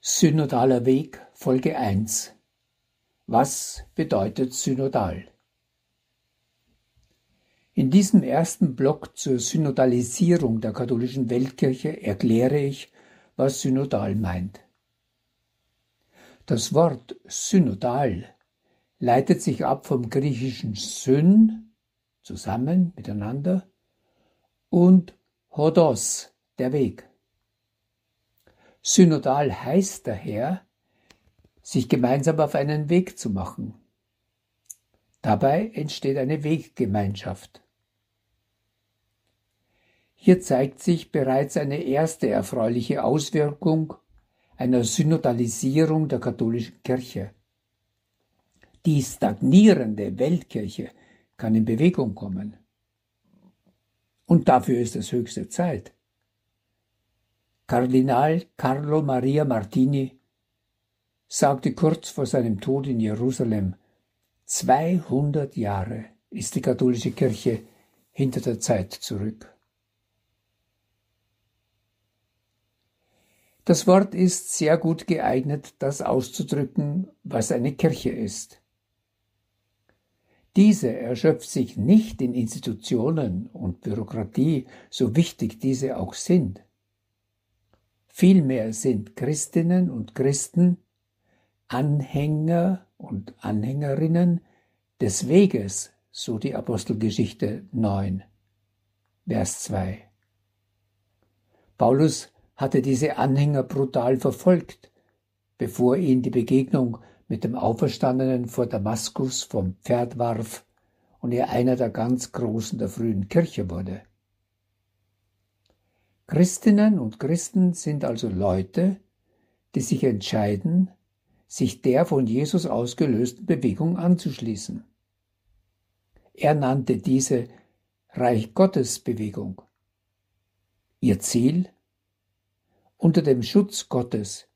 Synodaler Weg Folge 1 Was bedeutet synodal? In diesem ersten Block zur Synodalisierung der katholischen Weltkirche erkläre ich, was synodal meint. Das Wort synodal leitet sich ab vom griechischen syn, zusammen, miteinander, und hodos, der Weg. Synodal heißt daher, sich gemeinsam auf einen Weg zu machen. Dabei entsteht eine Weggemeinschaft. Hier zeigt sich bereits eine erste erfreuliche Auswirkung einer Synodalisierung der katholischen Kirche. Die stagnierende Weltkirche kann in Bewegung kommen. Und dafür ist es höchste Zeit. Kardinal Carlo Maria Martini sagte kurz vor seinem Tod in Jerusalem, 200 Jahre ist die katholische Kirche hinter der Zeit zurück. Das Wort ist sehr gut geeignet, das auszudrücken, was eine Kirche ist. Diese erschöpft sich nicht in Institutionen und Bürokratie, so wichtig diese auch sind. Vielmehr sind Christinnen und Christen Anhänger und Anhängerinnen des Weges, so die Apostelgeschichte 9, Vers 2. Paulus hatte diese Anhänger brutal verfolgt, bevor ihn die Begegnung mit dem Auferstandenen vor Damaskus vom Pferd warf und er einer der ganz Großen der frühen Kirche wurde. Christinnen und Christen sind also Leute, die sich entscheiden, sich der von Jesus ausgelösten Bewegung anzuschließen. Er nannte diese Reich Gottes Bewegung. Ihr Ziel? Unter dem Schutz Gottes,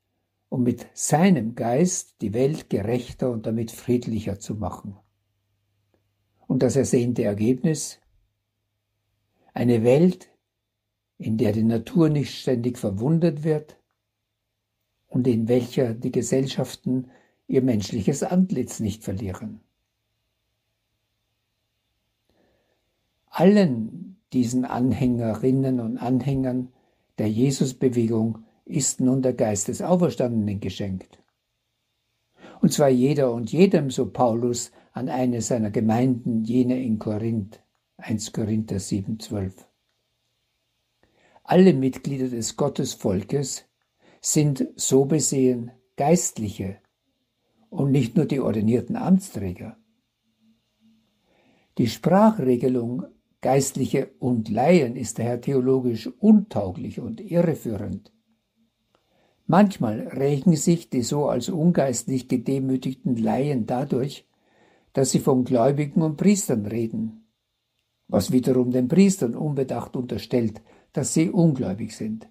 um mit seinem Geist die Welt gerechter und damit friedlicher zu machen. Und das ersehnte Ergebnis? Eine Welt, in der die Natur nicht ständig verwundet wird und in welcher die Gesellschaften ihr menschliches Antlitz nicht verlieren. Allen diesen Anhängerinnen und Anhängern der Jesusbewegung ist nun der Geist des Auferstandenen geschenkt. Und zwar jeder und jedem, so Paulus an eine seiner Gemeinden, jene in Korinth, 1 Korinther 7, 12. Alle Mitglieder des Gottesvolkes sind so besehen Geistliche und nicht nur die ordinierten Amtsträger. Die Sprachregelung Geistliche und Laien ist daher theologisch untauglich und irreführend. Manchmal rächen sich die so als ungeistlich gedemütigten Laien dadurch, dass sie von Gläubigen und Priestern reden, was wiederum den Priestern unbedacht unterstellt, dass sie ungläubig sind.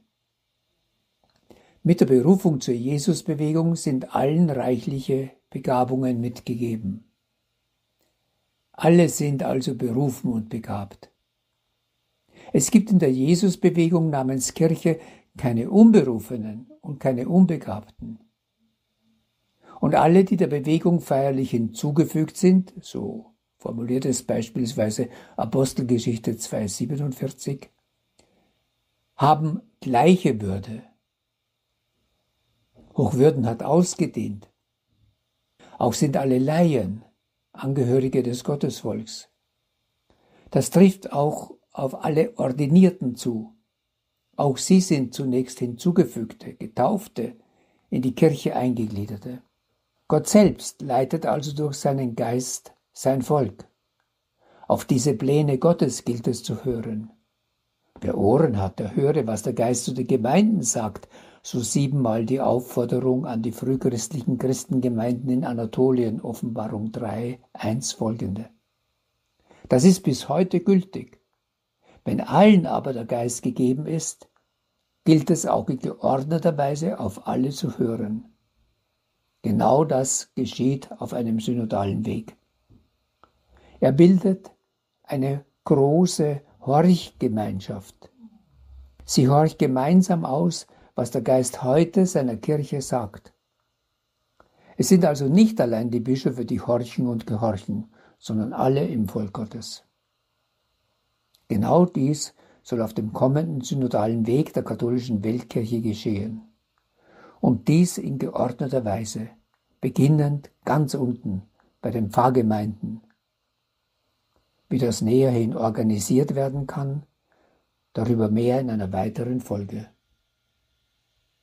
Mit der Berufung zur Jesusbewegung sind allen reichliche Begabungen mitgegeben. Alle sind also berufen und begabt. Es gibt in der Jesusbewegung namens Kirche keine Unberufenen und keine Unbegabten. Und alle, die der Bewegung feierlich hinzugefügt sind, so formuliert es beispielsweise Apostelgeschichte 247, haben gleiche Würde. Hochwürden hat ausgedehnt. Auch sind alle Laien Angehörige des Gottesvolks. Das trifft auch auf alle Ordinierten zu. Auch sie sind zunächst hinzugefügte, getaufte, in die Kirche eingegliederte. Gott selbst leitet also durch seinen Geist sein Volk. Auf diese Pläne Gottes gilt es zu hören. Wer Ohren hat, der höre, was der Geist zu den Gemeinden sagt, so siebenmal die Aufforderung an die frühchristlichen Christengemeinden in Anatolien, Offenbarung 3, 1 folgende. Das ist bis heute gültig. Wenn allen aber der Geist gegeben ist, gilt es auch in geordneter Weise auf alle zu hören. Genau das geschieht auf einem synodalen Weg. Er bildet eine große Horchgemeinschaft. Sie horcht gemeinsam aus, was der Geist heute seiner Kirche sagt. Es sind also nicht allein die Bischöfe, die horchen und gehorchen, sondern alle im Volk Gottes. Genau dies soll auf dem kommenden synodalen Weg der katholischen Weltkirche geschehen. Und dies in geordneter Weise, beginnend ganz unten bei den Pfarrgemeinden. Wie das näherhin organisiert werden kann, darüber mehr in einer weiteren Folge.